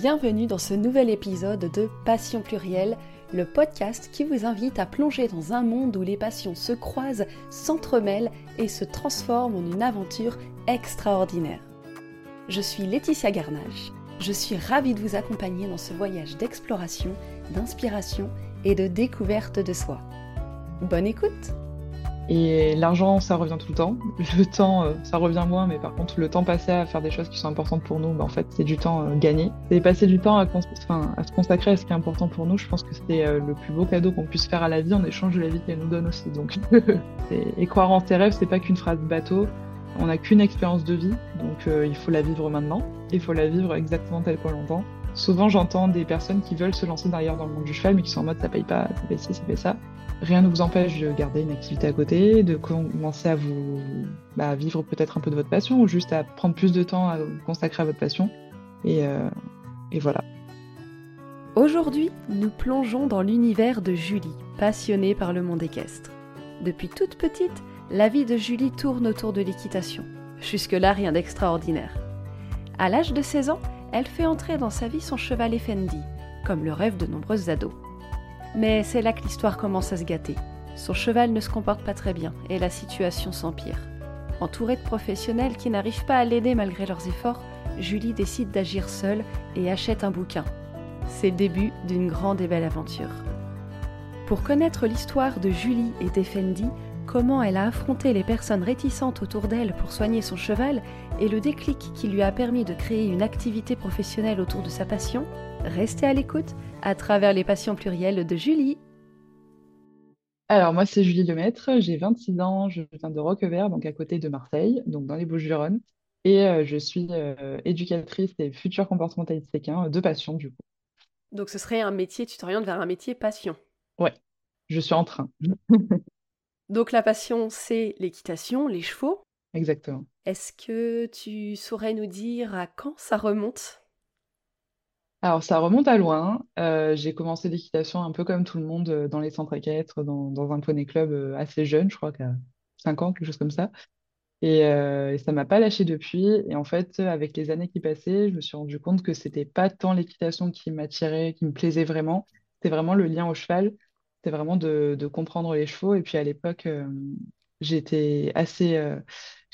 Bienvenue dans ce nouvel épisode de Passion plurielle, le podcast qui vous invite à plonger dans un monde où les passions se croisent, s'entremêlent et se transforment en une aventure extraordinaire. Je suis Laetitia Garnage. Je suis ravie de vous accompagner dans ce voyage d'exploration, d'inspiration et de découverte de soi. Bonne écoute et l'argent, ça revient tout le temps. Le temps, euh, ça revient moins, mais par contre, le temps passé à faire des choses qui sont importantes pour nous, bah, en fait, c'est du temps euh, gagné. Et passer du temps à, à, se consacrer à ce qui est important pour nous, je pense que c'est euh, le plus beau cadeau qu'on puisse faire à la vie en échange de la vie qu'elle nous donne aussi. Donc, et croire en ses rêves, c'est pas qu'une phrase bateau. On n'a qu'une expérience de vie, donc il faut la vivre maintenant. Il faut la vivre exactement telle qu'on l'entend. Souvent, j'entends des personnes qui veulent se lancer derrière dans le monde du cheval, mais qui sont en mode ça paye pas, ça fait ci, ça fait ça. Rien ne vous empêche de garder une activité à côté, de commencer à vous bah, vivre peut-être un peu de votre passion, ou juste à prendre plus de temps à vous consacrer à votre passion. Et, euh, et voilà. Aujourd'hui, nous plongeons dans l'univers de Julie, passionnée par le monde équestre. Depuis toute petite, la vie de Julie tourne autour de l'équitation. Jusque-là, rien d'extraordinaire. À l'âge de 16 ans, elle fait entrer dans sa vie son cheval Effendi, comme le rêve de nombreuses ados. Mais c'est là que l'histoire commence à se gâter. Son cheval ne se comporte pas très bien et la situation s'empire. Entourée de professionnels qui n'arrivent pas à l'aider malgré leurs efforts, Julie décide d'agir seule et achète un bouquin. C'est le début d'une grande et belle aventure. Pour connaître l'histoire de Julie et d'Effendi, comment elle a affronté les personnes réticentes autour d'elle pour soigner son cheval et le déclic qui lui a permis de créer une activité professionnelle autour de sa passion, restez à l'écoute à travers les passions plurielles de Julie. Alors moi c'est Julie Lemaître, j'ai 26 ans, je viens de Roquevert, donc à côté de Marseille, donc dans les Bouches-du-Rhône, et euh, je suis euh, éducatrice et future comportementaliste séquin de passion du coup. Donc ce serait un métier, tu t'orientes vers un métier passion. Ouais, je suis en train. Donc la passion, c'est l'équitation, les chevaux. Exactement. Est-ce que tu saurais nous dire à quand ça remonte? Alors ça remonte à loin. Euh, j'ai commencé l'équitation un peu comme tout le monde euh, dans les centres équestres, dans, dans un poney club euh, assez jeune, je crois qu'à 5 ans, quelque chose comme ça. Et, et ça m'a pas lâché depuis. Et en fait, avec les années qui passaient, je me suis rendu compte que c'était pas tant l'équitation qui m'attirait, qui me plaisait vraiment, c'était vraiment le lien au cheval c'était vraiment de, comprendre les chevaux. Et puis à l'époque, j'étais assez.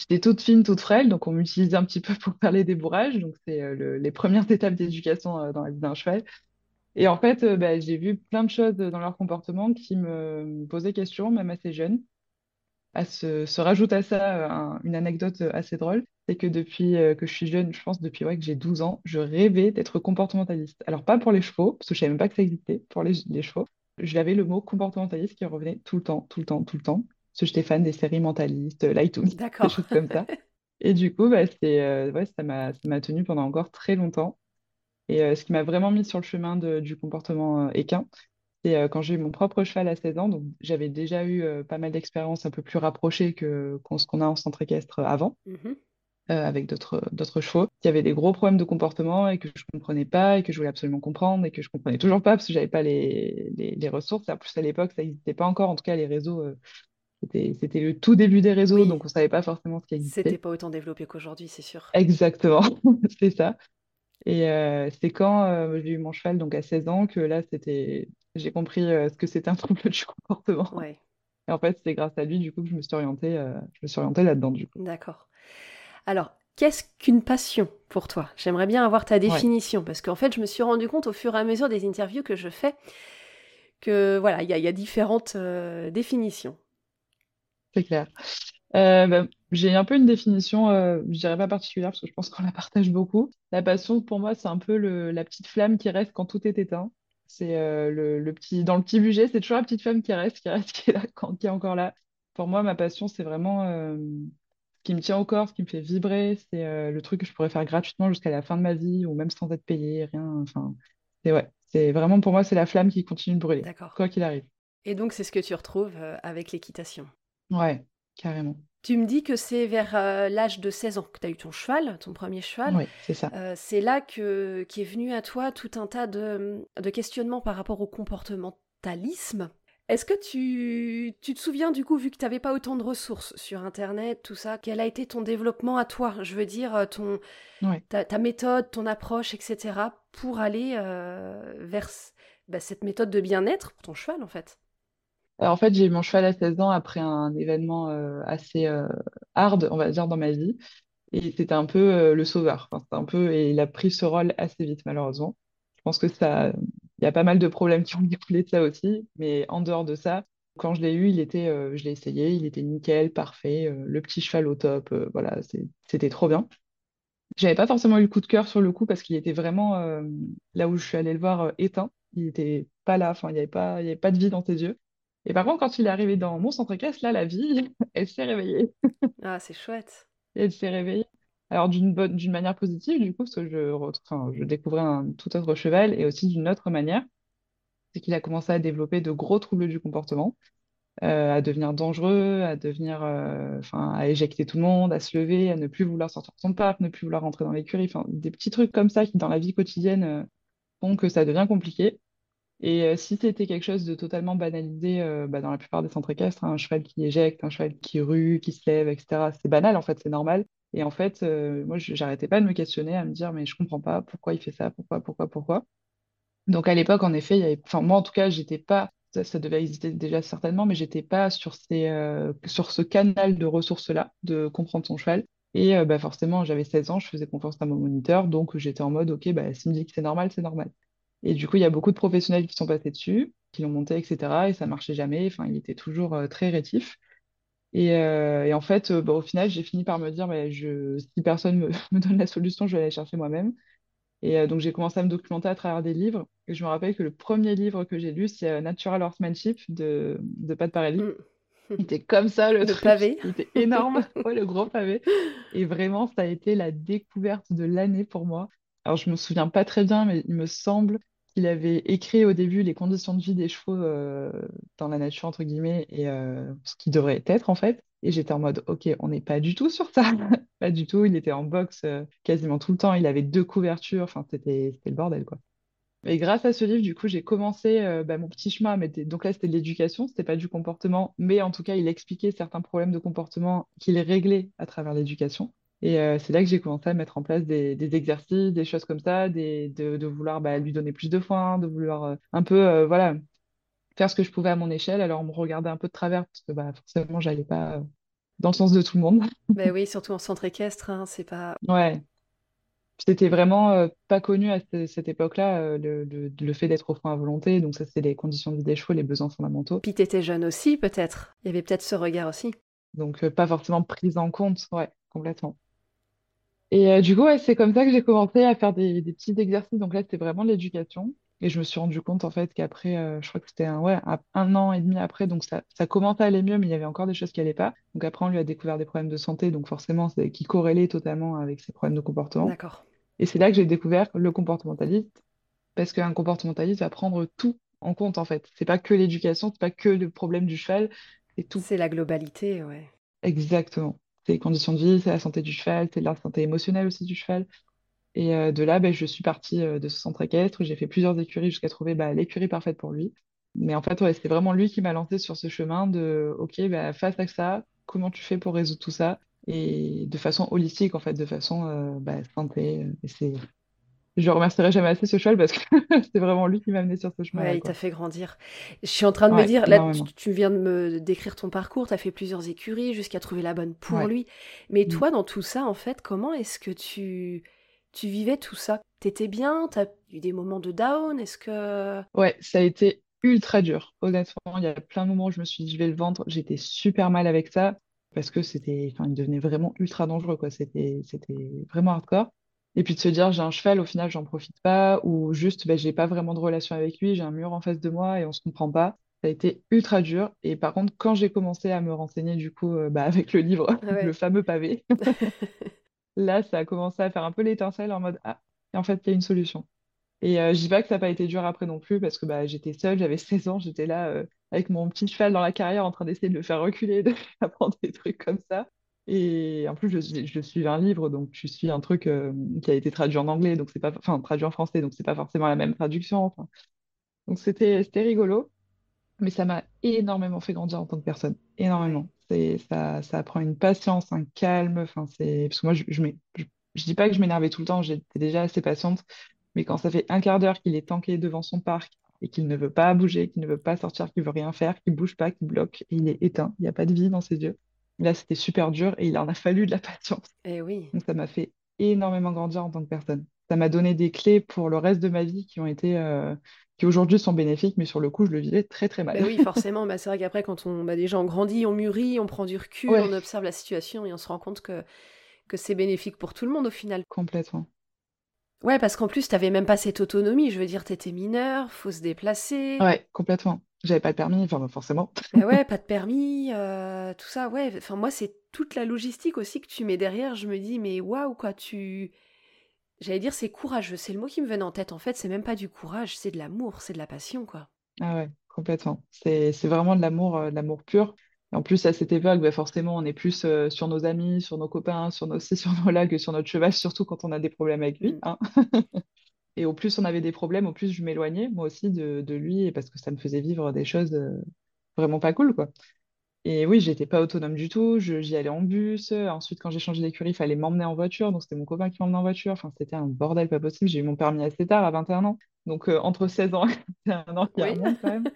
Euh, j'étais toute fine, toute frêle, donc on m'utilisait un petit peu pour faire les débourrages. Donc c'est euh, les premières étapes d'éducation dans la vie d'un cheval. Et en fait, bah, j'ai vu plein de choses dans leur comportement qui me posaient question, même assez jeune. À se, rajoute à ça une anecdote assez drôle, c'est que depuis que je suis jeune, je pense depuis ouais, que j'ai 12 ans, je rêvais d'être comportementaliste. Alors pas pour les chevaux, parce que je savais même pas que ça existait pour les, les chevaux, j'avais le mot comportementaliste qui revenait tout le temps, tout le temps, tout le temps. Parce que j'étais fan des séries mentalistes, Lightoon, des choses comme ça. Et du coup, bah, c'est, euh, ouais, ça m'a, ça m'a tenu pendant encore très longtemps. Et euh, ce qui m'a vraiment mis sur le chemin de, du comportement euh, équin, c'est quand j'ai eu mon propre cheval à 16 ans. Donc, j'avais déjà eu pas mal d'expériences un peu plus rapprochées que ce qu'on a en centre équestre avant. Mmh euh, avec d'autres d'autres chevaux, qui avaient des gros problèmes de comportement et que je comprenais pas et que je voulais absolument comprendre et que je comprenais toujours pas parce que j'avais pas les, les, ressources. En plus, à l'époque, ça n'existait pas encore. En tout cas, les réseaux, euh, c'était le tout début des réseaux, donc on savait pas forcément ce qui existait. C'était pas autant développé qu'aujourd'hui, c'est sûr. Exactement, c'est ça. Et euh, c'est quand j'ai eu mon cheval, donc à 16 ans, que là, c'était, j'ai compris ce que c'était un trouble du comportement. Ouais. Et en fait, c'est grâce à lui, du coup, que je me suis orientée, je me suis orientée là-dedans, du coup. D'accord. Alors, qu'est-ce qu'une passion pour toi? J'aimerais bien avoir ta définition, parce qu'en fait, je me suis rendu compte au fur et à mesure des interviews que je fais que voilà, il y, a différentes euh, définitions. C'est clair. Euh, bah, j'ai un peu une définition, euh, je dirais pas particulière, parce que je pense qu'on la partage beaucoup. La passion, pour moi, c'est un peu la petite flamme qui reste quand tout est éteint. C'est le, petit, dans le petit budget, c'est toujours la petite flamme qui reste, qui reste, qui est là, qui est encore là. Pour moi, ma passion, c'est vraiment qui me tient au corps, ce qui me fait vibrer, c'est euh, le truc que je pourrais faire gratuitement jusqu'à la fin de ma vie ou même sans être payé, rien. Enfin, c'est ouais, c'est vraiment pour moi, c'est la flamme qui continue de brûler, quoi qu'il arrive. Et donc, c'est ce que tu retrouves euh, avec l'équitation. Ouais, carrément. Tu me dis que c'est vers euh, l'âge de 16 ans que tu as eu ton cheval, ton premier cheval. Oui, c'est ça. c'est là que qu'est venu à toi tout un tas de, de questionnements par rapport au comportementalisme. Est-ce que tu, tu te souviens du coup, vu que tu n'avais pas autant de ressources sur Internet, tout ça, quel a été ton développement à toi? Je veux dire, euh, ton, ta, ta méthode, ton approche, etc., pour aller euh, vers bah, cette méthode de bien-être pour ton cheval, en fait. Alors, en fait, j'ai eu mon cheval à 16 ans après un événement euh, assez euh, hard, on va dire, dans ma vie. Et c'était un peu euh, le sauveur. Enfin, un peu, et il a pris ce rôle assez vite, malheureusement. Je pense que ça, il y a pas mal de problèmes qui ont découlé de ça aussi. Mais en dehors de ça, quand je l'ai eu, il était, euh, je l'ai essayé, il était nickel, parfait, euh, le petit cheval au top. euh, voilà, c'était trop bien. J'avais pas forcément eu le coup de cœur sur le coup parce qu'il était vraiment euh, là où je suis allée le voir euh, éteint. Il était pas là, enfin, il y avait avait pas de vie dans ses yeux. Et par contre, quand il est arrivé dans mon centre équestre, là, la vie, elle s'est réveillée. Ah, c'est chouette. Elle s'est réveillée. Alors d'une bonne, d'une manière positive, du coup, parce que je, enfin, je découvrais un tout autre cheval et aussi d'une autre manière, c'est qu'il a commencé à développer de gros troubles du comportement, euh, à devenir dangereux, à devenir, euh, enfin, à éjecter tout le monde, à se lever, à ne plus vouloir sortir de son parc, ne plus vouloir rentrer dans l'écurie, enfin, des petits trucs comme ça qui, dans la vie quotidienne, euh, font que ça devient compliqué. Et euh, si c'était quelque chose de totalement banalisé euh, bah, dans la plupart des centres équestres, un cheval qui éjecte, un cheval qui rue, qui se lève, etc., c'est banal en fait, c'est normal. Et en fait, euh, moi, j'arrêtais pas de me questionner, à me dire, mais je comprends pas pourquoi il fait ça, pourquoi, pourquoi, pourquoi. Donc à l'époque, en effet, moi en tout cas, j'étais pas, ça, devait exister déjà certainement, mais j'étais pas sur ce canal de ressources-là, de comprendre son cheval. Et bah, forcément, j'avais 16 ans, je faisais confiance à mon moniteur, donc j'étais en mode, ok, bah, s'il me dit que c'est normal, c'est normal. Et du coup, il y a beaucoup de professionnels qui sont passés dessus, qui l'ont monté, etc. Et ça marchait jamais. Enfin, il était toujours euh, très rétif. Et, euh, et en fait, euh, bah, au final, j'ai fini par me dire, bah, je, si personne me, me donne la solution, je vais aller chercher moi-même. Et donc, j'ai commencé à me documenter à travers des livres. Et je me rappelle que le premier livre que j'ai lu, c'est Natural Horsemanship de, de Pat Parelli. Mm. Il était comme ça, le Le truc. pavé. Il était énorme. Ouais, le gros pavé. Et vraiment, ça a été la découverte de l'année pour moi. Alors, je me souviens pas très bien, mais il me semble qu'il avait écrit au début les conditions de vie des chevaux euh, dans la nature, entre guillemets, et euh, ce qui devrait être, en fait. Et j'étais en mode, OK, on n'est pas du tout sur ça. Pas du tout. Il était en boxe euh, quasiment tout le temps. Il avait deux couvertures. Enfin, c'était le bordel, quoi. Et grâce à ce livre, du coup, j'ai commencé bah, mon petit chemin. Donc là, c'était de l'éducation, c'était pas du comportement. Mais en tout cas, il expliquait certains problèmes de comportement qu'il réglait à travers l'éducation. Et euh, c'est là que j'ai commencé à mettre en place des, des exercices, des choses comme ça, des, de, de vouloir bah, lui donner plus de foin, de vouloir euh, un peu euh, voilà, faire ce que je pouvais à mon échelle. Alors, on me regardait un peu de travers parce que bah, forcément, j'allais pas dans le sens de tout le monde. Ben oui, surtout en centre équestre, hein, c'est pas... Ouais, C'était vraiment euh, pas connu à ce- cette époque-là, euh, le, le- le fait d'être au frein à volonté. Donc ça, c'est les conditions de vie des chevaux, les besoins fondamentaux. Puis t'étais jeune aussi, peut-être. Il y avait peut-être ce regard aussi. Donc euh, pas forcément prise en compte. Ouais, complètement. Et euh, du coup, ouais, c'est comme ça que j'ai commencé à faire des, des petits exercices. Donc là, c'était vraiment de l'éducation. Et je me suis rendu compte, en fait, qu'après, euh, je crois que c'était un, ouais, un, un an et demi après, donc ça, ça commençait à aller mieux, mais il y avait encore des choses qui allaient pas. Donc après, on lui a découvert des problèmes de santé, donc forcément, c'est qui corrélaient totalement avec ses problèmes de comportement. D'accord. Et c'est là que j'ai découvert le comportementaliste, parce qu'un comportementaliste va prendre tout en compte, en fait. C'est pas que l'éducation, c'est pas que le problème du cheval, c'est tout. C'est la globalité, ouais. Exactement. C'est les conditions de vie, c'est la santé du cheval, c'est la santé émotionnelle aussi du cheval. Et euh, de là, ben, je suis partie euh, de ce centre équestre. J'ai fait plusieurs écuries jusqu'à trouver bah, l'écurie parfaite pour lui. Mais en fait, c'est vraiment lui qui m'a lancé sur ce chemin de, OK, bah, face à ça, comment tu fais pour résoudre tout ça? Et de façon holistique, en fait, de façon euh, bah, santé. Et. Je remercierai jamais assez ce cheval parce que c'est vraiment lui qui m'a amené sur ce chemin-là, Ouais, il t'a fait grandir. Je suis en train de me dire, là, tu, viens de me décrire ton parcours, tu as fait plusieurs écuries jusqu'à trouver la bonne pour Ouais. lui. Mais Mm. toi, dans tout ça, en fait, comment est-ce que tu, tu vivais tout ça? T'étais bien? T'as eu des moments de down? Est-ce que... Ouais, ça a été ultra dur. Honnêtement, il y a plein de moments où je me suis dit, je vais le vendre. J'étais super mal avec ça parce que c'était, enfin, il devenait vraiment ultra dangereux, quoi. C'était, c'était vraiment hardcore. Et puis de se dire, j'ai un cheval, au final, j'en profite pas, ou juste, ben, j'ai pas vraiment de relation avec lui, j'ai un mur en face de moi et on se comprend pas. Ça a été ultra dur. Et par contre, quand j'ai commencé à me renseigner, du coup, euh, bah, avec le livre, Ah le fameux pavé, là, ça a commencé à faire un peu l'étincelle en mode, ah, et en fait, il y a une solution. Et euh, je dis pas que ça n'a pas été dur après non plus, parce que bah, j'étais seule, j'avais 16 ans, j'étais là euh, avec mon petit cheval dans la carrière en train d'essayer de le faire reculer, de lui apprendre des trucs comme ça. Et en plus, je, je suis un livre, donc je suis un truc euh, qui a été traduit en anglais, donc c'est pas, enfin, traduit en français, donc c'est pas forcément la même traduction. enfin. Donc c'était, c'était rigolo. Mais ça m'a énormément fait grandir en tant que personne. Énormément. C'est, ça, ça apprend une patience, un calme. Enfin, c'est... Parce que moi, je, je, je dis pas que je m'énervais tout le temps, j'étais déjà assez patiente. Mais quand ça fait un quart d'heure qu'il est tanké devant son parc et qu'il ne veut pas bouger, qu'il ne veut pas sortir, qu'il veut rien faire, qu'il bouge pas, qu'il bloque, et il est éteint, il n'y a pas de vie dans ses yeux. Là, c'était super dur et il en a fallu de la patience. Eh oui. Donc, ça m'a fait énormément grandir en tant que personne. Ça m'a donné des clés pour le reste de ma vie qui ont été, euh, qui aujourd'hui sont bénéfiques, mais sur le coup, je le vivais très, très mal. Ben oui, forcément. Bah, c'est vrai qu'après, quand on, bah, déjà on grandit, on mûrit, on prend du recul, Ouais, on observe la situation et on se rend compte que, que c'est bénéfique pour tout le monde au final. complètement. Ouais, parce qu'en plus, t'avais même pas cette autonomie. Je veux dire, t'étais mineur, faut se déplacer. Ouais, complètement. J'avais pas le permis, enfin, bah, forcément. Ben ouais, pas de permis, euh, tout ça. Ouais, enfin, moi, c'est toute la logistique aussi que tu mets derrière. Je me dis, mais waouh, quoi, tu. J'allais dire, c'est courageux. C'est le mot qui me venait en tête. En fait, c'est même pas du courage, c'est de l'amour, c'est de la passion, quoi. Ah ouais, complètement. C'est, c'est vraiment de l'amour, euh, de l'amour pur. Et en plus, à cette époque, bah, forcément, on est plus euh, sur nos amis, sur nos copains, sur nos ci, sur nos là que sur notre cheval, surtout quand on a des problèmes avec lui, Mm. hein. Et au plus on avait des problèmes, au plus je m'éloignais, moi aussi, de, de lui, parce que ça me faisait vivre des choses euh, vraiment pas cool, quoi. Et oui, j'étais pas autonome du tout, j'y allais en bus. Ensuite, quand j'ai changé d'écurie, il fallait m'emmener en voiture, donc c'était mon copain qui m'emmenait en voiture. Enfin, c'était un bordel pas possible. J'ai eu mon permis assez tard, à 21 ans. Donc, euh, entre 16 ans et 21 ans, il y a un Oui. quand même.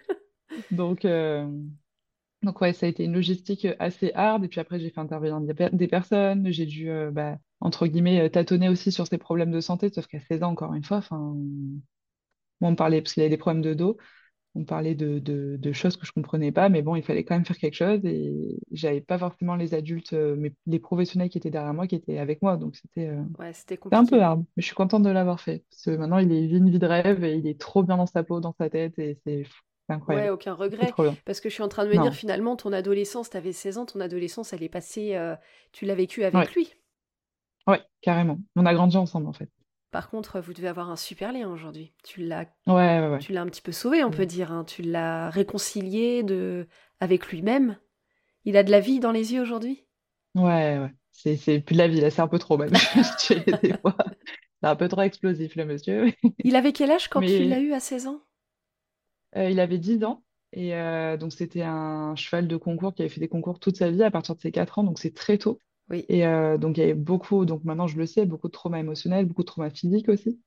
Donc, euh, donc ouais, ça a été une logistique assez hard. Et puis après, j'ai fait intervenir des personnes. J'ai dû, euh, bah, entre guillemets, euh, tâtonner aussi sur ses problèmes de santé. Sauf qu'à 16 ans, encore une fois, enfin, moi, on parlait parce qu'il avait des problèmes de dos. On parlait de, de, de choses que je comprenais pas. Mais bon, il fallait quand même faire quelque chose. Et j'avais pas forcément les adultes, euh, mais les professionnels qui étaient derrière moi, qui étaient avec moi. Donc c'était euh, Ouais, c'était c'était un peu hard. Mais je suis contente de l'avoir fait. Parce que maintenant, il est- vit une vie de rêve et il est trop bien dans sa peau, dans sa tête. Et c'est c'est Ouais, incroyable. aucun regret. Parce que je suis en train de me dire, finalement, ton adolescence, t'avais 16 ans, ton adolescence, elle est passée, euh, tu l'as vécue avec Ouais. lui. Ouais, carrément. On a grandi ensemble, en fait. Par contre, vous devez avoir un super lien aujourd'hui. Tu l'as, Ouais, ouais, ouais. tu l'as un petit peu sauvé, on peut Mm. dire. hein. Tu l'as réconcilié de... avec lui-même. Il a de la vie dans les yeux aujourd'hui? Ouais, ouais. C'est, c'est plus de la vie, là, c'est un peu trop même. C'est un peu trop explosif, le monsieur. Il avait quel âge quand tu l'as Mais eu à 16 ans? euh, il avait 10 ans. Et euh, donc, c'était un cheval de concours qui avait fait des concours toute sa vie à partir de ses 4 ans. Donc, c'est très tôt. Oui, Et euh, donc, il y avait beaucoup, donc maintenant je le sais, beaucoup de traumas émotionnels, beaucoup de traumas physiques aussi,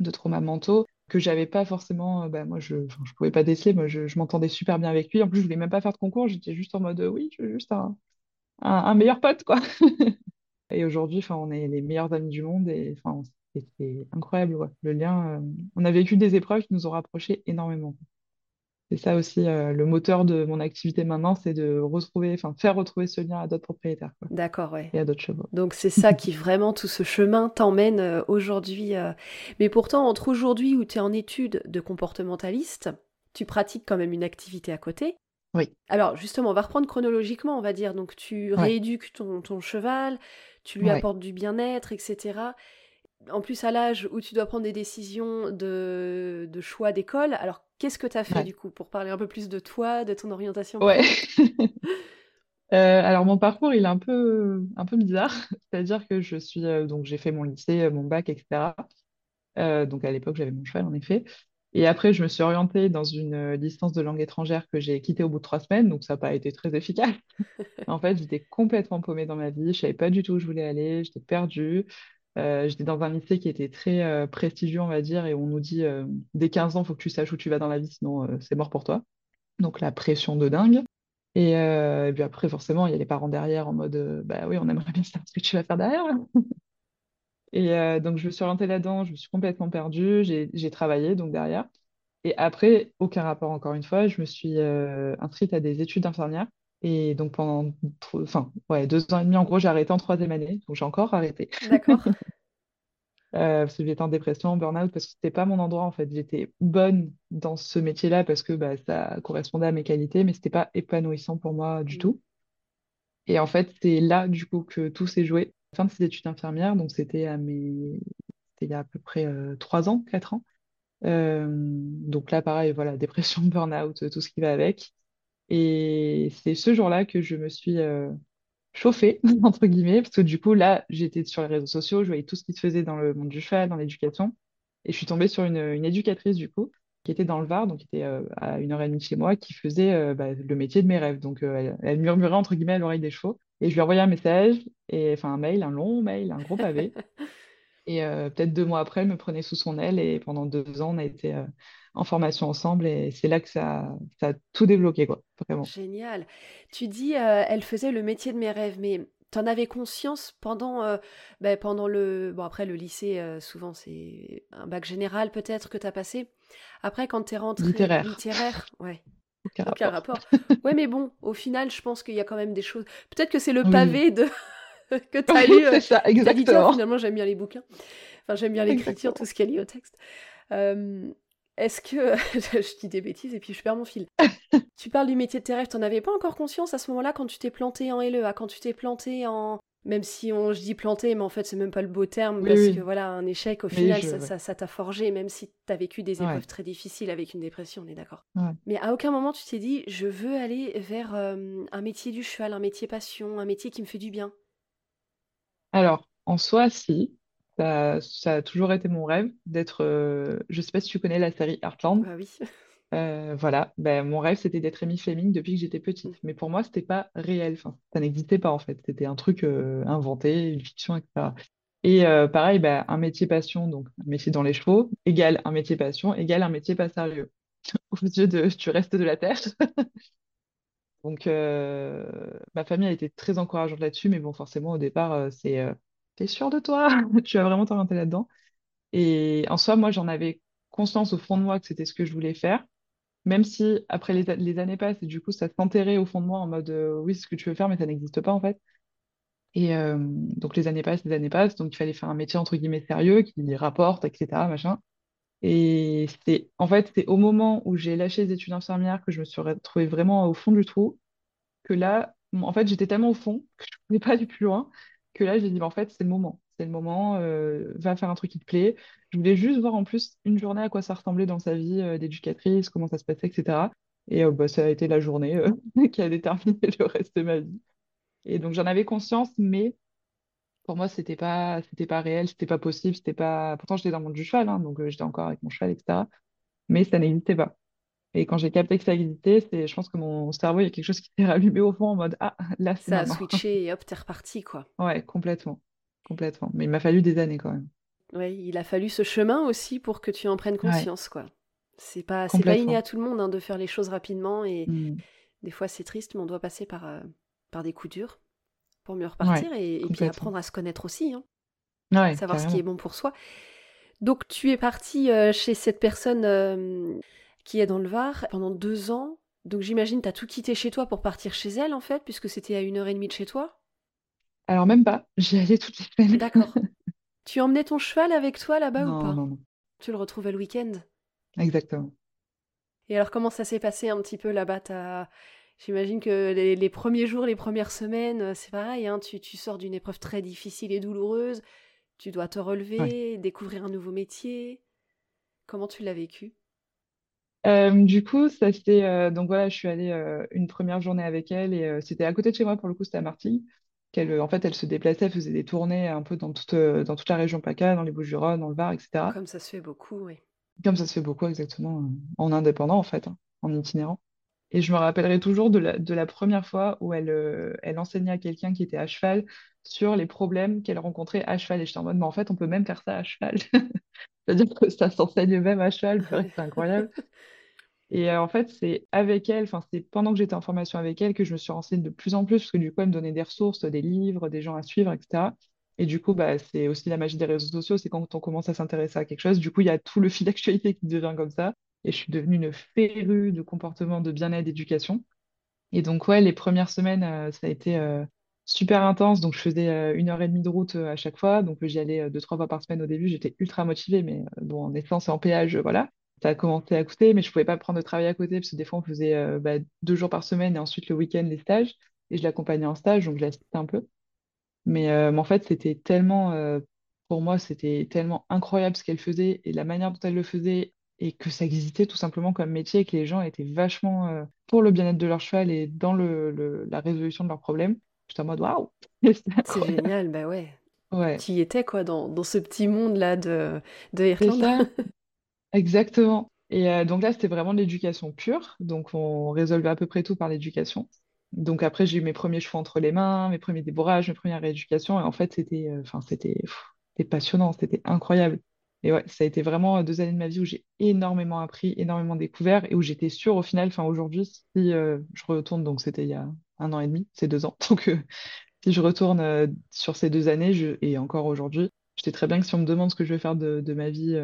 de traumas mentaux, que j'avais pas forcément. euh, bah, moi, je, je pouvais pas déceler. Moi, je, m'entendais super bien avec lui. En plus, je voulais même pas faire de concours. J'étais juste en mode, euh, oui, je veux juste un, un, meilleur pote, quoi. Et aujourd'hui, on est les meilleurs amis du monde et c'était incroyable. Le lien, on a vécu des épreuves qui nous ont rapprochés énormément. C'est ça aussi, euh, le moteur de mon activité maintenant, c'est de retrouver, enfin, faire retrouver ce lien à d'autres propriétaires, d'accord, ouais. et à d'autres chevaux. Donc c'est ça qui vraiment, tout ce chemin t'emmène euh, aujourd'hui. euh. Mais pourtant, entre aujourd'hui où tu es en études de comportementaliste, tu pratiques quand même une activité à côté. Oui, Alors justement, on va reprendre chronologiquement, on va dire. Donc tu ouais, rééduques ton, ton cheval, tu lui ouais, apportes du bien-être, etc. En plus, à l'âge où tu dois prendre des décisions de, de choix d'école, alors qu'est-ce que tu as fait ouais. du coup pour parler un peu plus de toi, de ton orientation Ouais. Euh, alors mon parcours, il est un peu, un peu bizarre. C'est-à-dire que je suis, euh, donc j'ai fait mon lycée, euh, mon bac, etc. Euh, donc à l'époque, j'avais mon cheval, en effet. Et après, je me suis orientée dans une licence de langue étrangère que j'ai quittée au bout de trois semaines, donc ça n'a pas été très efficace. En fait, j'étais complètement paumée dans ma vie, je savais pas du tout où je voulais aller, j'étais perdue. Euh, j'étais dans un lycée qui était très euh, prestigieux, on va dire, et on nous dit euh, dès 15 ans, il faut que tu saches où tu vas dans la vie, sinon c'est mort pour toi. Donc la pression de dingue. Et, puis après, forcément, il y a les parents derrière en mode bah oui, on aimerait bien savoir ce que tu vas faire derrière. Et donc je me suis orientée là-dedans, je me suis complètement perdue, j'ai travaillé donc derrière. Et après, aucun rapport encore une fois, je me suis inscrite à des études d'infirmière. Et donc pendant enfin, ouais, deux ans et demi, en gros, j'ai arrêté en troisième année. Donc j'ai encore arrêté. D'accord. Euh, parce que j'étais en dépression, en burn-out, parce que c'était pas mon endroit en fait. J'étais bonne dans ce métier-là parce que bah, ça correspondait à mes qualités, mais c'était pas épanouissant pour moi du Mm. tout. Et en fait, c'est là du coup que tout s'est joué. Fin de ces études infirmières, donc c'était à mes... il y a à peu près euh, trois ans, quatre ans. Euh, donc là, pareil, voilà, dépression, burn-out, tout ce qui va avec. Et c'est ce jour-là que je me suis euh, chauffée, entre guillemets, parce que du coup, là, j'étais sur les réseaux sociaux, je voyais tout ce qui se faisait dans le monde du cheval, dans l'éducation. Et je suis tombée sur une, une éducatrice, du coup. qui était dans le Var, donc qui était euh, à une heure et demie de chez moi, qui faisait euh, bah, le métier de mes rêves. Donc euh, elle, elle murmurait entre guillemets à l'oreille des chevaux. Et je lui envoyais un message, et, enfin un mail, un long mail, un gros pavé. Et peut-être deux mois après, elle me prenait sous son aile et pendant deux ans, on a été en formation ensemble et c'est là que ça, ça a tout débloqué, quoi, vraiment. Génial. Tu dis, euh, elle faisait le métier de mes rêves, mais t'en avais conscience pendant, euh, ben, pendant le... Bon, après, le lycée, euh, souvent, c'est un bac général peut-être que t'as passé. Après, quand t'es rentrée... Littéraire, Littéraire, ouais. aucun Aucun rapport. rapport. Ouais, mais bon, au final, je pense qu'il y a quand même des choses... Peut-être que c'est le Oui, pavé de... que t'as lu, euh, c'est ça, dit, exactement. finalement, j'aime bien les bouquins. Enfin, j'aime bien l'écriture, tout ce qui est lié au texte. Est-ce que... je dis des bêtises et puis je perds mon fil. Tu parles du métier de tes rêves, t'en avais pas encore conscience à ce moment-là quand tu t'es planté en LEA, quand tu t'es planté en... Même si on, je dis planté, mais en fait c'est même pas le beau terme Oui, parce que voilà, un échec au mais final je... ça, Ouais, ça, ça t'a forgé, même si t'as vécu des ouais, épreuves très difficiles avec une dépression, on est d'accord. ouais. Mais à aucun moment tu t'es dit je veux aller vers euh, un métier du cheval, un métier passion, un métier qui me fait du bien. Alors, en soi, si, ça, ça a toujours été mon rêve d'être... euh, Je sais pas si tu connais la série Heartland. Bah oui. Euh, voilà, ben, mon rêve c'était d'être Amy Fleming depuis que j'étais Mm. petite. Mais pour moi, c'était pas réel. Enfin, ça n'existait pas en fait. C'était un truc euh, inventé, une fiction, etc. Et euh, pareil, ben, un métier passion, donc un métier dans les chevaux, égale un métier passion, égale un métier pas sérieux aux yeux de, du reste de la Terre. Donc, euh, ma famille a été très encourageante là-dessus, mais bon, forcément, au départ, euh, c'est euh, t'es sûr de toi? Tu vas vraiment t'orienter là-dedans? Et en soi, moi, j'en avais conscience au fond de moi que c'était ce que je voulais faire. Même si après les, années passent et du coup ça s'enterrait au fond de moi en mode euh, oui, c'est ce que tu veux faire, mais ça n'existe pas en fait. Et euh, donc les années passent, les années passent, donc il fallait faire un métier entre guillemets sérieux qui rapporte, etc. Machin. Et en fait c'est au moment où j'ai lâché les études infirmières que je me suis retrouvée vraiment au fond du trou, que là, en fait j'étais tellement au fond que je ne pouvais pas aller plus loin, que là j'ai dit bah, en fait c'est le moment. C'est le moment, euh, va faire un truc qui te plaît. Je voulais juste voir en plus une journée à quoi ça ressemblait dans sa vie euh, d'éducatrice, comment ça se passait, etc. Et euh, bah, ça a été la journée qui a déterminé le reste de ma vie. Et donc j'en avais conscience, mais pour moi c'était pas, c'était pas réel, c'était pas possible, c'était pas. Pourtant j'étais dans le monde du cheval, hein, donc j'étais encore avec mon cheval, etc. Mais ça n'existait pas. Et quand j'ai capté que ça existait, c'est, je pense que mon cerveau, il y a quelque chose qui s'est rallumé au fond en mode ah là c'est Ça a switché et hop, t'es reparti quoi. Ouais, complètement, complètement. Mais il m'a fallu des années quand même. Ouais, il a fallu ce chemin aussi pour que tu en prennes Ouais, conscience quoi. C'est pas, c'est pas inné à tout le monde hein, de faire les choses rapidement et Mm. des fois c'est triste, mais on doit passer par, euh, par des coups durs pour mieux Ouais, repartir et, et puis apprendre à se connaître aussi, hein, Ouais, savoir ce qui est bon pour soi. Donc tu es parti euh, chez cette personne euh, qui est dans le Var pendant deux ans. Donc j'imagine tu as tout quitté chez toi pour partir chez elle en fait, puisque c'était à une heure et demie de chez toi? Alors même pas, j'y allais toutes les semaines. D'accord. Tu emmenais ton cheval avec toi là-bas ou pas? non, non, Tu le retrouvais le week-end? Exactement. Et alors comment ça s'est passé un petit peu là-bas? T'as- J'imagine que les, les premiers jours, les premières semaines, euh, c'est pareil, hein, tu, tu sors d'une épreuve très difficile et douloureuse, tu dois te Ouais. relever, découvrir un nouveau métier. Comment tu l'as vécu? Euh, du coup, ça c'était euh, donc voilà, je suis allée euh, une première journée avec elle et c'était à côté de chez moi pour le coup, c'était à Martigues. Qu'elle, en fait, elle se déplaçait, faisait des tournées un peu dans toute, dans toute la région PACA, dans les Bouches-du-Rhône, dans le Var, etc. Comme ça se fait beaucoup, oui. Comme ça se fait beaucoup exactement en indépendant en fait, hein, en itinérant. Et je me rappellerai toujours de la, de la première fois où elle, elle enseignait à quelqu'un qui était à cheval sur les problèmes qu'elle rencontrait à cheval. Et j'étais en mode, mais en fait, on peut même faire ça à cheval. C'est-à-dire que ça s'enseigne même à cheval. C'est incroyable. Et euh, en fait, c'est avec elle, enfin, c'est pendant que j'étais en formation avec elle que je me suis renseignée de plus en plus, parce que du coup, elle me donnait des ressources, des livres, des gens à suivre, etc. Et du coup, bah, c'est aussi la magie des réseaux sociaux, c'est quand on commence à s'intéresser à quelque chose, du coup, il y a tout le fil d'actualité qui devient comme ça. Et je suis devenue une férue de comportement de bien-être, d'éducation. Et donc, ouais, les premières semaines, euh, ça a été euh, super intense. Donc, je faisais une heure et demie de route à chaque fois. Donc, j'y allais deux, trois fois par semaine au début. J'étais ultra motivée, mais bon, en essence et en péage, voilà. Ça a commencé à coûter, mais je pouvais pas prendre de travail à côté parce que des fois, on faisait euh, bah, deux jours par semaine et ensuite le week-end, les stages. Et je l'accompagnais en stage, donc je l'assistais un peu. Mais, euh, mais en fait, c'était tellement, euh, pour moi, c'était tellement incroyable ce qu'elle faisait et la manière dont elle le faisait et que ça existait tout simplement comme métier et que les gens étaient vachement pour le bien-être de leur cheval et dans le, le- la résolution de leurs problèmes. J'étais en mode waouh, c'est génial, bah ouais. Ouais, Tu y étais quoi dans, dans ce petit monde-là de, de c'est Irlande. exactement. Et euh, donc là, c'était vraiment de l'éducation pure. Donc on résolvait à peu près tout par l'éducation. Donc après, j'ai eu mes premiers chevaux entre les mains, mes premiers débourrages, mes premières rééducations. Et en fait, c'était euh, passionnant, c'était incroyable. Et ouais, ça a été vraiment euh, deux années de ma vie où j'ai énormément appris, énormément découvert et où j'étais sûre au final, enfin aujourd'hui, si je retourne, donc c'était il y a un an et demi, c'est deux ans. Donc euh, si je retourne sur ces deux années, et encore aujourd'hui, je sais très bien que si on me demande ce que je vais faire de, ma vie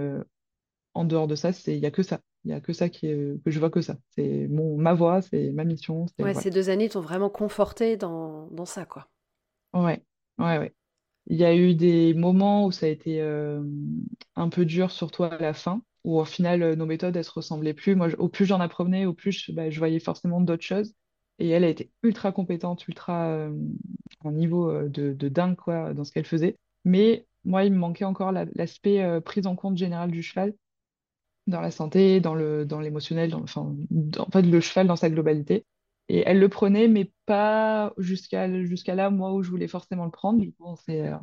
en dehors de ça, c'est il y a que ça. Il y a que ça qui est, que je vois que ça. C'est mon ma voie, c'est ma mission. Ouais, voilà. ces deux années t'ont vraiment conforté dans, dans ça, quoi. Ouais, ouais, ouais. Il y a eu des moments où ça a été euh, un peu dur, surtout à la fin, où au final, euh, nos méthodes, elles se ressemblaient plus. Moi, au plus j'en apprenais, au plus je, bah, je voyais forcément d'autres choses. Et elle a été ultra compétente, ultra euh, un niveau euh, de, de dingue, quoi, dans ce qu'elle faisait. Mais moi, il me manquait encore la- l'aspect euh, prise en compte générale du cheval dans la santé, dans le, dans l'émotionnel, enfin, en fait, le cheval dans sa globalité. Et elle le prenait, mais pas jusqu'à jusqu'à là, moi, où je voulais forcément le prendre. Du coup, on euh,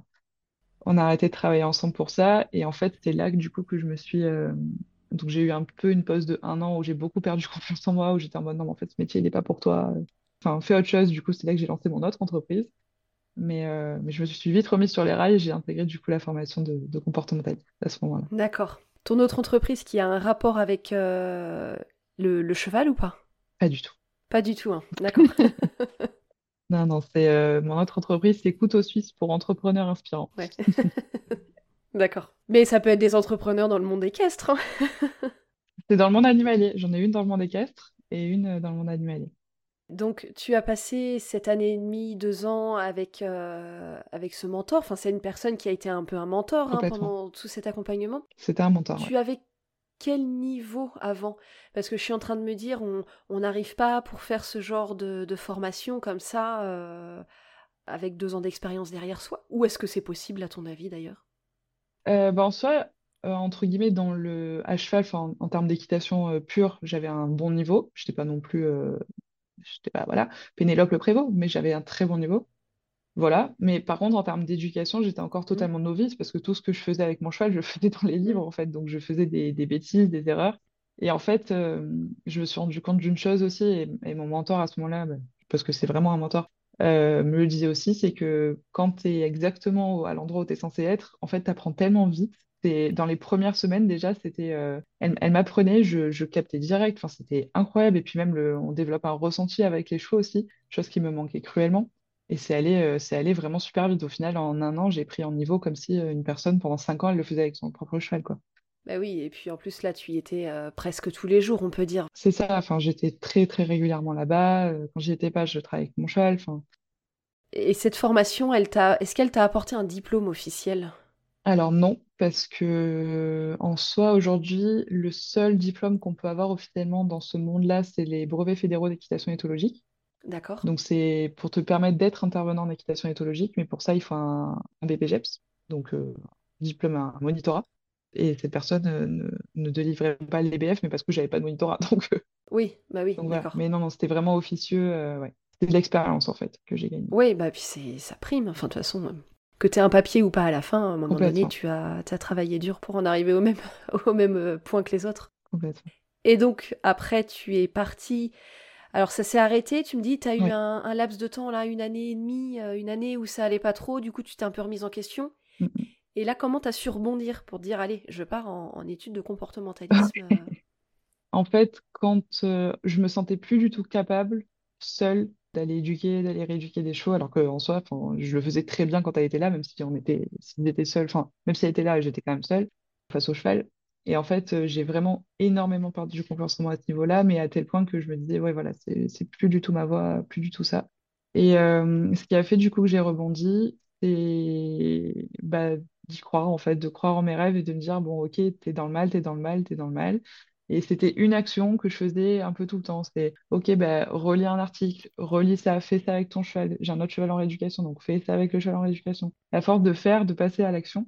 on a arrêté de travailler ensemble pour ça. Et en fait, c'est là que du coup que je me suis. euh, Donc j'ai eu un peu une pause de un an où j'ai beaucoup perdu confiance en moi, où j'étais en mode non, mais en fait, ce métier, il n'est pas pour toi. Enfin, fais autre chose. Du coup, c'est là que j'ai lancé mon autre entreprise. Mais, euh, mais je me suis vite remise sur les rails et j'ai intégré du coup la formation de, de à ce moment-là. D'accord. Ton autre entreprise qui a un rapport avec euh, le, le cheval ou pas? Pas du tout. Pas du tout, hein. D'accord. Non, non, c'est euh, mon autre entreprise, c'est Couteau Suisse pour entrepreneurs inspirants. Ouais. D'accord. Mais ça peut être des entrepreneurs dans le monde équestre, hein. C'est dans le monde animalier. J'en ai une dans le monde équestre et une euh, dans le monde animalier. Donc, tu as passé cette année et demie, deux ans avec, euh, avec ce mentor. Enfin, c'est une personne qui a été un peu un mentor hein, pendant tout cet accompagnement. C'était un mentor. ouais. Tu avais quel niveau avant? Parce que je suis en train de me dire, on on n'arrive pas pour faire ce genre de, de formation comme ça, euh, avec deux ans d'expérience derrière soi. Ou est-ce que c'est possible, à ton avis, d'ailleurs? Euh, bah, en soi, entre guillemets, dans le à cheval, en, en termes d'équitation euh, pure, j'avais un bon niveau. Je n'étais pas non plus, euh, j'étais pas, voilà, Pénélope le Prévost, mais j'avais un très bon niveau. Voilà. Mais par contre, en termes d'éducation, j'étais encore Mm, totalement novice parce que tout ce que je faisais avec mon cheval, je le faisais dans les livres, en fait. Donc, je faisais des, des bêtises, des erreurs. Et en fait, euh, je me suis rendu compte d'une chose aussi, et, et mon mentor à ce moment-là, bah, parce que c'est vraiment un mentor, euh, me le disait aussi, c'est que quand tu es exactement à l'endroit où tu es censé être, en fait, tu apprends tellement vite. Dans les premières semaines, déjà, c'était, euh, elle, elle m'apprenait, je, je captais direct, enfin, c'était incroyable. Et puis même, le, on développe un ressenti avec les chevaux aussi, chose qui me manquait cruellement. Et c'est allé, euh, c'est allé vraiment super vite. Au final, en un an, j'ai pris en niveau comme si euh, une personne, pendant cinq ans, elle le faisait avec son propre cheval, quoi. Bah oui, et puis en plus là, tu y étais euh, presque tous les jours, on peut dire. C'est ça, enfin, j'étais très, très régulièrement là-bas. Quand j'y étais pas, je travaillais avec mon cheval. Enfin, Et cette formation, elle t'a, est-ce qu'elle t'a apporté un diplôme officiel? alors non, parce que en soi, aujourd'hui, le seul diplôme qu'on peut avoir officiellement dans ce monde-là, c'est les brevets fédéraux d'équitation éthologique. D'accord. Donc, c'est pour te permettre d'être intervenant en équitation éthologique, mais pour ça, il faut un, un BPGEPS, donc euh, diplôme, un monitorat. Et cette personne euh, ne, ne délivrait pas l'EBF, mais parce que j'avais pas de monitorat. Donc, euh, Oui, bah oui, donc voilà. d'accord. Mais non, non, c'était vraiment officieux. euh, ouais. C'était de l'expérience, en fait, que j'ai gagné. Oui, bah puis c'est, ça prime. Enfin, de toute façon, que t'aies un papier ou pas à la fin, à un moment donné, tu as, travaillé dur pour en arriver au même, au même euh, point que les autres. complètement. Et donc, après, tu es parti. Alors, ça s'est arrêté. Tu me dis, tu as eu un, un laps de temps, là, une année et demie, euh, une année où ça allait pas trop. Du coup, tu t'es un peu remise en question. Mm. Et là, comment t'as su rebondir pour dire, allez, je pars en, en études de comportementalisme En fait, quand euh, je me sentais plus du tout capable, seule, d'aller éduquer, d'aller rééduquer des chevaux, alors qu'en soi, je le faisais très bien quand elle était là, même si on était, si seul, enfin, même si elle était là, j'étais quand même seule face au cheval. Et en fait, euh, j'ai vraiment énormément perdu confiance en moi à ce niveau-là, mais à tel point que je me disais, ouais, voilà, c'est, plus du tout ma voie, plus du tout ça. Et euh, ce qui a fait du coup que j'ai rebondi, c'est bah, d'y croire, en fait, de croire en mes rêves et de me dire, bon, ok, t'es dans le mal, t'es dans le mal, t'es dans le mal. Et c'était une action que je faisais un peu tout le temps. C'était, ok, bah, relis un article, relis ça, fais ça avec ton cheval. J'ai un autre cheval en rééducation, donc fais ça avec le cheval en rééducation. À force de faire, de passer à l'action,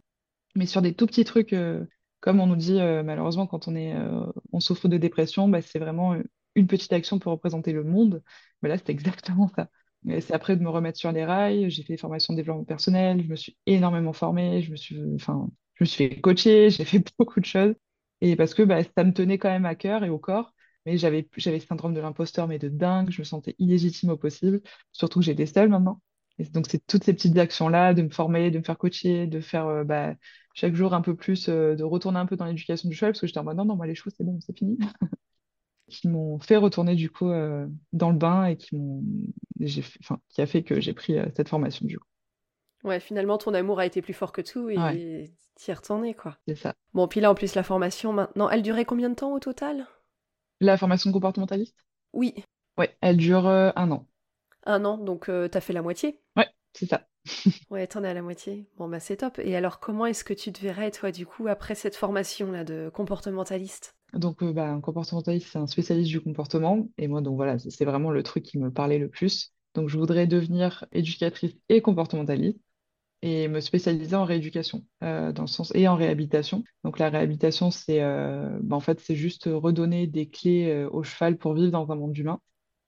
mais sur des tout petits trucs, euh, comme on nous dit euh, malheureusement quand on est, euh, on souffre de dépression, bah, c'est vraiment une petite action pour représenter le monde. Mais là, c'est exactement ça. C'est après de me remettre sur les rails. J'ai fait des formations de développement personnel, je me suis énormément formée, je me suis, enfin, je me suis fait coacher, j'ai fait beaucoup de choses. Et parce que bah, ça me tenait quand même à cœur et au corps. Mais j'avais ce syndrome de l'imposteur, mais de dingue. Je me sentais illégitime au possible. Surtout que j'étais seule maintenant. Et donc, c'est toutes ces petites actions-là, de me former, de me faire coacher, de faire euh, bah, chaque jour un peu plus, euh, de retourner un peu dans l'éducation du cheval, parce que j'étais en mode non, non, moi, les choses, c'est bon, c'est fini. qui m'ont fait retourner du coup euh, dans le bain et qui m'ont enfin, qui a fait que j'ai pris cette formation du coup. Ouais, finalement, ton amour a été plus fort que tout Ouais, et t'y es retourné, quoi. c'est ça. Bon, puis là, en plus, la formation, maintenant, elle durait combien de temps au total? La formation comportementaliste? Oui, Ouais, elle dure euh, un an. un an, donc euh, t'as fait la moitié? Ouais, c'est ça. Ouais, t'en es à la moitié. Bon, bah c'est top. Et alors, comment est-ce que tu te verrais, toi, du coup, après cette formation-là de comportementaliste? Donc, euh, bah, un comportementaliste, c'est un spécialiste du comportement. Et moi, donc voilà, c'est vraiment le truc qui me parlait le plus. Donc, je voudrais devenir éducatrice et comportementaliste et me spécialiser en rééducation, euh, dans le sens et en réhabilitation. Donc, la réhabilitation, c'est euh, bah, en fait, c'est juste redonner des clés euh, au cheval pour vivre dans un monde humain.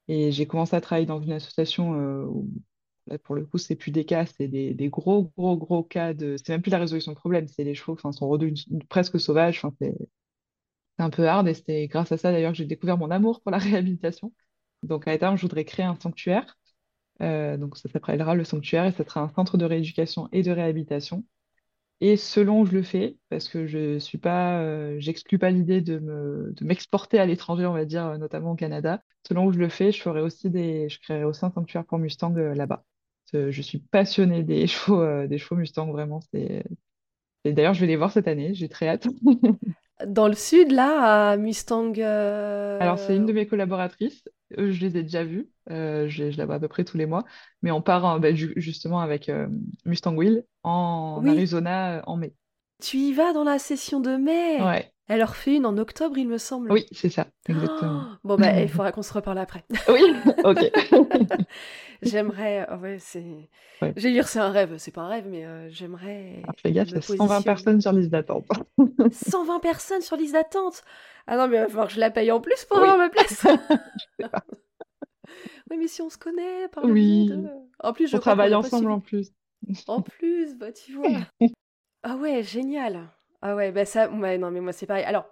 Et j'ai commencé à travailler dans une association euh, où, là, pour le coup, c'est plus des cas, c'est des, gros, gros, gros cas de. C'est même plus la résolution de problème, c'est les chevaux, enfin, sont redevenus presque sauvages. Enfin, c'est c'est un peu hard et c'est grâce à ça d'ailleurs que j'ai découvert mon amour pour la réhabilitation. Donc à terme, je voudrais créer un sanctuaire. Euh, donc ça s'appellera le sanctuaire et ça sera un centre de rééducation et de réhabilitation. Et selon où je le fais, parce que je suis pas, euh, j'exclus pas l'idée de me, de m'exporter à l'étranger, on va dire, euh, notamment au Canada. Selon où je le fais, je ferai aussi des, je créerai aussi un sanctuaire pour Mustang euh, là-bas. Je suis passionnée des chevaux, des chevaux Mustang, vraiment. C'est, et d'ailleurs, je vais les voir cette année. J'ai très hâte. Dans le sud, là, à Mustang... Alors, c'est une de mes collaboratrices. Eux, je les ai déjà vus. Euh, je, je la vois à peu près tous les mois. Mais on part en- bah, ju- justement avec euh, Mustang Wheel en Oui, Arizona euh, en mai. tu y vas dans la session de mai? Ouais, Elle en refait une en octobre, il me semble. oui, c'est ça, exactement. Oh bon, bah, il faudra qu'on se reparle après. Oui, ok. J'aimerais... ah ouais, c'est... Ouais. J'allais dire c'est un rêve, c'est pas un rêve, mais euh, j'aimerais Alors, fais gaffe, il y me a 120 positionner. personnes sur liste d'attente. 120 personnes sur liste d'attente? Ah non, mais il va falloir que je la paye en plus pour Oui, avoir ma place. je sais pas. Oui, mais si on se connaît par le biais de... Oui, En plus, je on travaille ensemble en plus. En plus, bah tu vois. Ah ouais, génial. Ah ouais, bah ça, ouais, non, mais moi c'est pareil. Alors,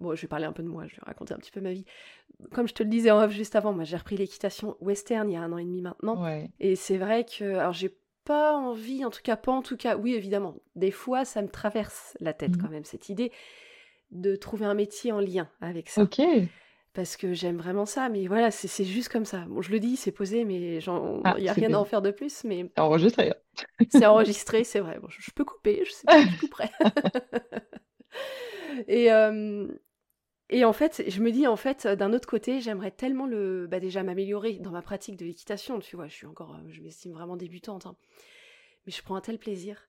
bon, je vais parler un peu de moi, je vais raconter un petit peu ma vie. Comme je te le disais en off juste avant, moi j'ai repris l'équitation western il y a un an et demi maintenant. Ouais. Et c'est vrai que, alors j'ai pas envie, en tout cas pas en tout cas, oui évidemment, des fois ça me traverse la tête Mhm. quand même, cette idée de trouver un métier en lien avec ça. Ok. Parce que j'aime vraiment ça, mais voilà, c'est juste comme ça. Bon, je le dis, c'est posé, mais il Ah, n'y a rien à en faire de plus, mais C'est enregistré. hein. c'est enregistré, c'est vrai. Bon, je, je peux couper, je sais pas, je couperai. et, euh, et en fait, je me dis, en fait, d'un autre côté, j'aimerais tellement le, bah, déjà m'améliorer dans ma pratique de l'équitation. Tu vois, je suis encore, euh, je m'estime vraiment débutante, hein. mais je prends un tel plaisir.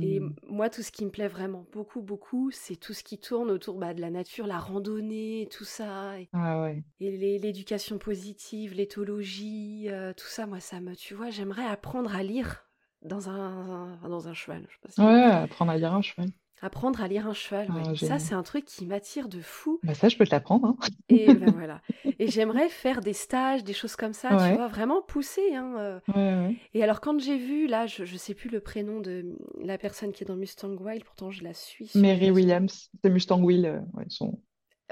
Et Hmm. moi, tout ce qui me plaît vraiment beaucoup, beaucoup, c'est tout ce qui tourne autour bah, de la nature, la randonnée, tout ça. Et, Ah ouais. et l'é- l'éducation positive, l'éthologie, euh, tout ça, moi, ça me, tu vois, j'aimerais apprendre à lire dans un, un- dans un cheval. Je sais pas si- Ouais, apprendre à lire un cheval. Apprendre à lire un cheval, ouais. Ah, Ça, c'est un truc qui m'attire de fou. Bah ça, je peux te l'apprendre, hein. Et ben voilà. Et j'aimerais faire des stages, des choses comme ça, tu vois, vraiment pousser. Hein, euh. ouais. Et alors, quand j'ai vu, là, je, je sais plus le prénom de la personne qui est dans Mustang Wild, pourtant je la suis Mary. Williams, c'est Mustang Wheel, euh, son...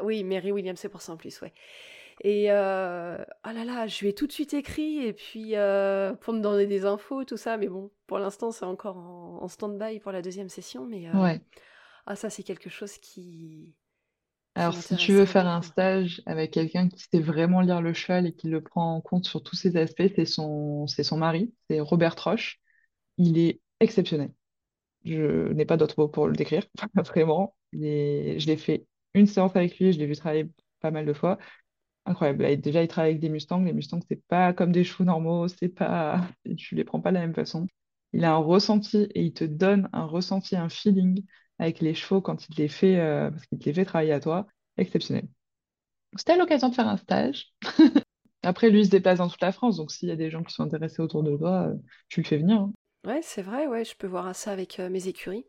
Oui, Mary Williams, c'est pour ça en plus, ouais. Et euh, oh là là, je lui ai tout de suite écrit, et puis euh, pour me donner des infos, tout ça, mais bon, pour l'instant, c'est encore en, en stand-by pour la deuxième session, mais euh, Ouais. ah, ça, c'est quelque chose qui, Alors, si tu veux faire un stage avec quelqu'un qui sait vraiment lire le cheval et qui le prend en compte sur tous ces aspects, c'est son, c'est son mari, c'est Robert Roche. Il est exceptionnel. Je n'ai pas d'autre mot pour le décrire, vraiment. Il est- Je l'ai fait une séance avec lui, je l'ai vu travailler pas mal de fois. Incroyable. Déjà, il travaille avec des Mustangs. Les Mustangs, c'est pas comme des chevaux normaux, c'est pas, tu les prends pas de la même façon. Il a un ressenti et il te donne un ressenti, un feeling avec les chevaux quand il les fait, euh, parce qu'il les fait travailler à toi. Exceptionnel. C'était l'occasion de faire un stage. Après, lui, il se déplace dans toute la France, donc s'il y a des gens qui sont intéressés autour de toi, euh, tu le fais venir. hein. Ouais, c'est vrai, ouais, je peux voir ça avec euh, mes écuries.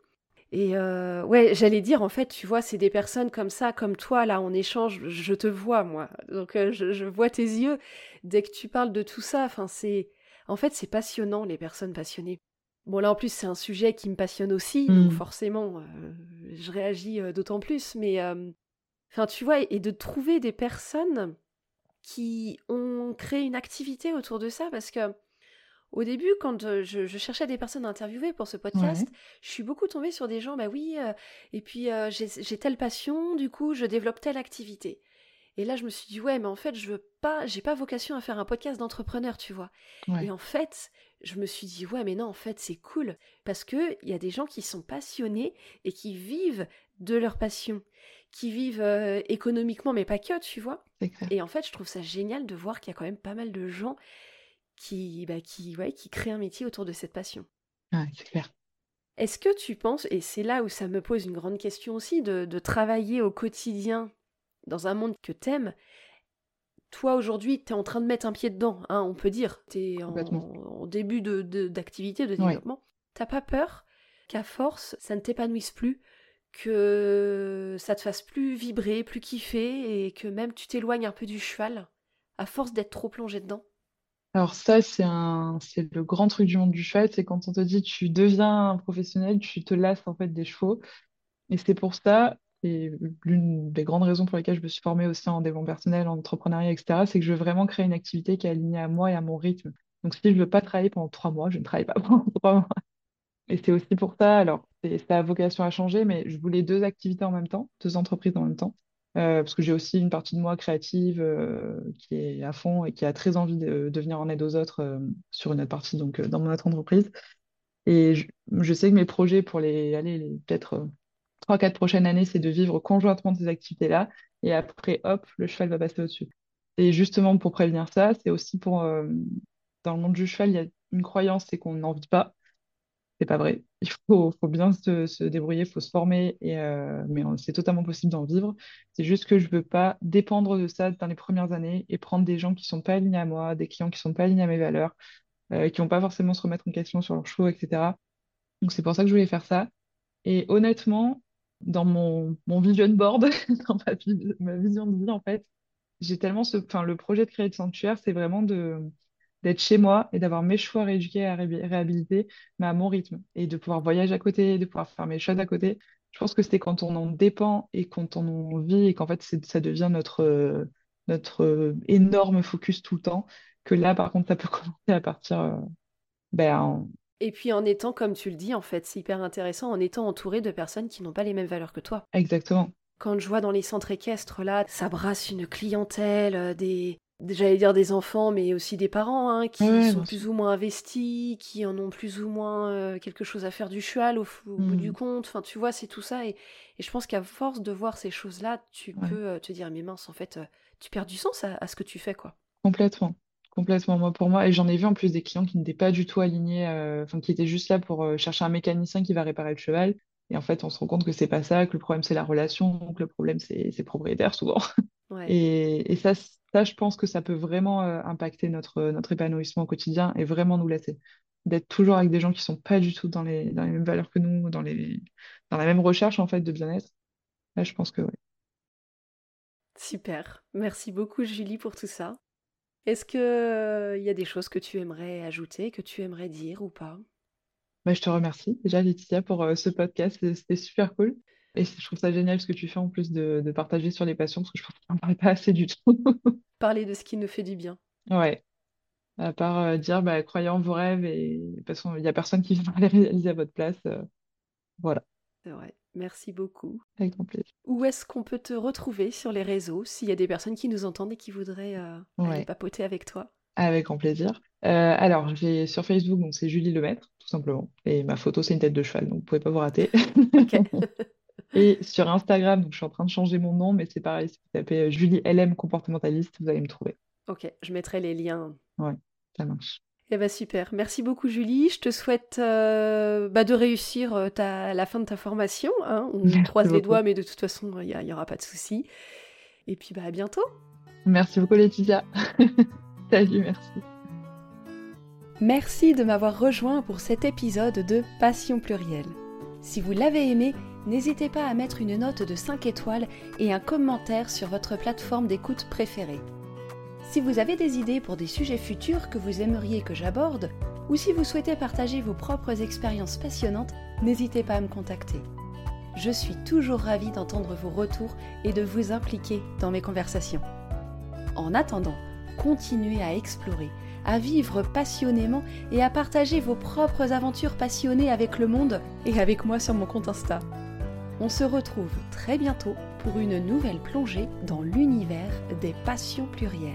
Et euh, ouais, j'allais dire, en fait, tu vois, c'est des personnes comme ça, comme toi, là, on échange, je te vois, moi. Donc, euh, je, je vois tes yeux dès que tu parles de tout ça. Enfin, c'est... En fait, c'est passionnant, les personnes passionnées. Bon, là, en plus, c'est un sujet qui me passionne aussi, donc Hmm. forcément, euh, je réagis d'autant plus. Mais Enfin, tu vois, et de trouver des personnes qui ont créé une activité autour de ça, parce que au début, quand je, cherchais des personnes à interviewer pour ce podcast, je suis beaucoup tombée sur des gens, bah oui, et puis j'ai telle passion, du coup, je développe telle activité. Et là, je me suis dit, ouais, mais en fait, je veux pas, j'ai pas vocation à faire un podcast d'entrepreneur, tu vois. Et en fait, je me suis dit, ouais, mais non, en fait, c'est cool. Parce qu'il y a des gens qui sont passionnés et qui vivent de leur passion, qui vivent euh, économiquement, mais pas que, tu vois. Et en fait, je trouve ça génial de voir qu'il y a quand même pas mal de gens qui, bah, qui, ouais, qui créent un métier autour de cette passion. c'est clair. Est-ce que tu penses, et c'est là où ça me pose une grande question aussi, de, de travailler au quotidien dans un monde que t'aimes, toi aujourd'hui, tu es en train de mettre un pied dedans, hein, on peut dire. Tu es en, début d'activité, de, de, développement. T'as pas peur qu'à force, ça ne t'épanouisse plus, que ça te fasse plus vibrer, plus kiffer, et que même tu t'éloignes un peu du cheval, à force d'être trop plongé dedans? Alors ça, c'est un, c'est le grand truc du monde du cheval, c'est quand on te dit tu deviens un professionnel, tu te lasses en fait des chevaux. Et c'est pour ça et l'une des grandes raisons pour lesquelles je me suis formée aussi en développement personnel, en entrepreneuriat, etc., c'est que je veux vraiment créer une activité qui est alignée à moi et à mon rythme. Donc, si je ne veux pas travailler pendant trois mois, je ne travaille pas pendant trois mois. Et c'est aussi pour ça, alors, ça a vocation à changer, mais je voulais deux activités en même temps, deux entreprises en même temps, euh, parce que j'ai aussi une partie de moi créative euh, qui est à fond et qui a très envie de, venir en aide aux autres euh, sur une autre partie, donc dans mon autre entreprise. Et je, sais que mes projets pour les, aller peut-être trois, quatre prochaines années, c'est de vivre conjointement ces activités-là. Et après, hop, le cheval va passer au-dessus. Et justement, pour prévenir ça, c'est aussi pour. Dans le monde du cheval, il y a une croyance, c'est qu'on n'en vit pas. C'est pas vrai. Il faut, faut bien se, débrouiller, il faut se former, et, euh, mais c'est totalement possible d'en vivre. C'est juste que je veux pas dépendre de ça dans les premières années et prendre des gens qui sont pas alignés à moi, des clients qui sont pas alignés à mes valeurs, euh, qui vont pas forcément se remettre en question sur leur show, etc. Donc c'est pour ça que je voulais faire ça. Et honnêtement, dans mon, mon vision board, dans ma, vision de vie, en fait, j'ai tellement ce, le projet de créer le sanctuaire, c'est vraiment de, d'être chez moi et d'avoir mes choix rééduqués à réhabiliter, mais à mon rythme, et de pouvoir voyager à côté, de pouvoir faire mes choses à côté. Je pense que c'est quand on en dépend et quand on en vit et qu'en fait ça devient notre, notre énorme focus tout le temps, que là, par contre, ça peut commencer à partir euh, ben, et puis en étant, comme tu le dis, en fait, c'est hyper intéressant, en étant entouré de personnes qui n'ont pas les mêmes valeurs que toi. Exactement. Quand je vois dans les centres équestres, là, ça brasse une clientèle, euh, des, j'allais dire des enfants, mais aussi des parents, hein, qui sont plus ou moins investis, qui en ont plus ou moins euh, quelque chose à faire du cheval au, bout du mm. compte. Enfin, tu vois, c'est tout ça. Et, je pense qu'à force de voir ces choses-là, tu peux euh, te dire, mais mince, en fait, tu perds du sens à, à, ce que tu fais, quoi. Complètement. Complètement, moi pour moi. Et j'en ai vu en plus des clients qui n'étaient pas du tout alignés, euh, enfin qui étaient juste là pour euh, chercher un mécanicien qui va réparer le cheval. Et en fait, on se rend compte que c'est pas ça, que le problème c'est la relation, que le problème c'est c'est propriétaire souvent. Et, et ça, ça, je pense que ça peut vraiment euh, impacter notre, notre épanouissement au quotidien et vraiment nous laisser. D'être toujours avec des gens qui sont pas du tout dans les, dans les mêmes valeurs que nous, dans les, dans la même recherche en fait de bien-être. Là, je pense que oui. Super. Merci beaucoup Julie pour tout ça. Est-ce qu'il euh, y a des choses que tu aimerais ajouter, que tu aimerais dire ou pas? Bah, je te remercie déjà Laetitia pour euh, ce podcast, c'était super cool. Et je trouve ça génial ce que tu fais en plus de, partager sur les passions, parce que je pense qu'on n'en parle pas assez du tout. Parler de ce qui nous fait du bien. Ouais. À part euh, dire, bah, croyez en vos rêves, et parce qu'il n'y a personne qui va les réaliser à votre place. voilà. C'est vrai. Merci beaucoup. Avec grand plaisir. Où est-ce qu'on peut te retrouver sur les réseaux s'il y a des personnes qui nous entendent et qui voudraient euh, aller papoter avec toi? Avec grand plaisir. Euh, alors, j'ai sur Facebook, donc c'est Julie Lemaître, tout simplement. Et ma photo, c'est une tête de cheval, donc vous pouvez pas vous rater. et sur Instagram, donc je suis en train de changer mon nom, mais c'est pareil, si vous tapez euh, Julie LM comportementaliste, vous allez me trouver. Ok, je mettrai les liens. Ouais, ça marche. Eh ben super, merci beaucoup Julie. Je te souhaite euh, bah, de réussir euh, ta, la fin de ta formation. Hein. On croise les doigts, mais de toute façon, il n'y aura pas de souci. Et puis bah, à bientôt. Merci beaucoup Laetitia. Salut, merci. Merci de m'avoir rejoint pour cet épisode de Passion plurielle. Si vous l'avez aimé, n'hésitez pas à mettre une note de 5 étoiles et un commentaire sur votre plateforme d'écoute préférée. Si vous avez des idées pour des sujets futurs que vous aimeriez que j'aborde, ou si vous souhaitez partager vos propres expériences passionnantes, n'hésitez pas à me contacter. je suis toujours ravie d'entendre vos retours et de vous impliquer dans mes conversations. En attendant, continuez à explorer, à vivre passionnément et à partager vos propres aventures passionnées avec le monde et avec moi sur mon compte Insta. On se retrouve très bientôt pour une nouvelle plongée dans l'univers des passions plurielles.